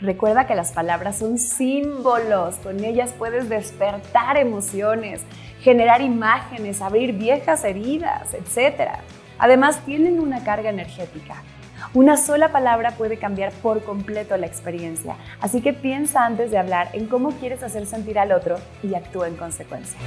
Recuerda que las palabras son símbolos, con ellas puedes despertar emociones, generar imágenes, abrir viejas heridas, etc. Además, tienen una carga energética. Una sola palabra puede cambiar por completo la experiencia, así que piensa antes de hablar en cómo quieres hacer sentir al otro y actúa en consecuencia.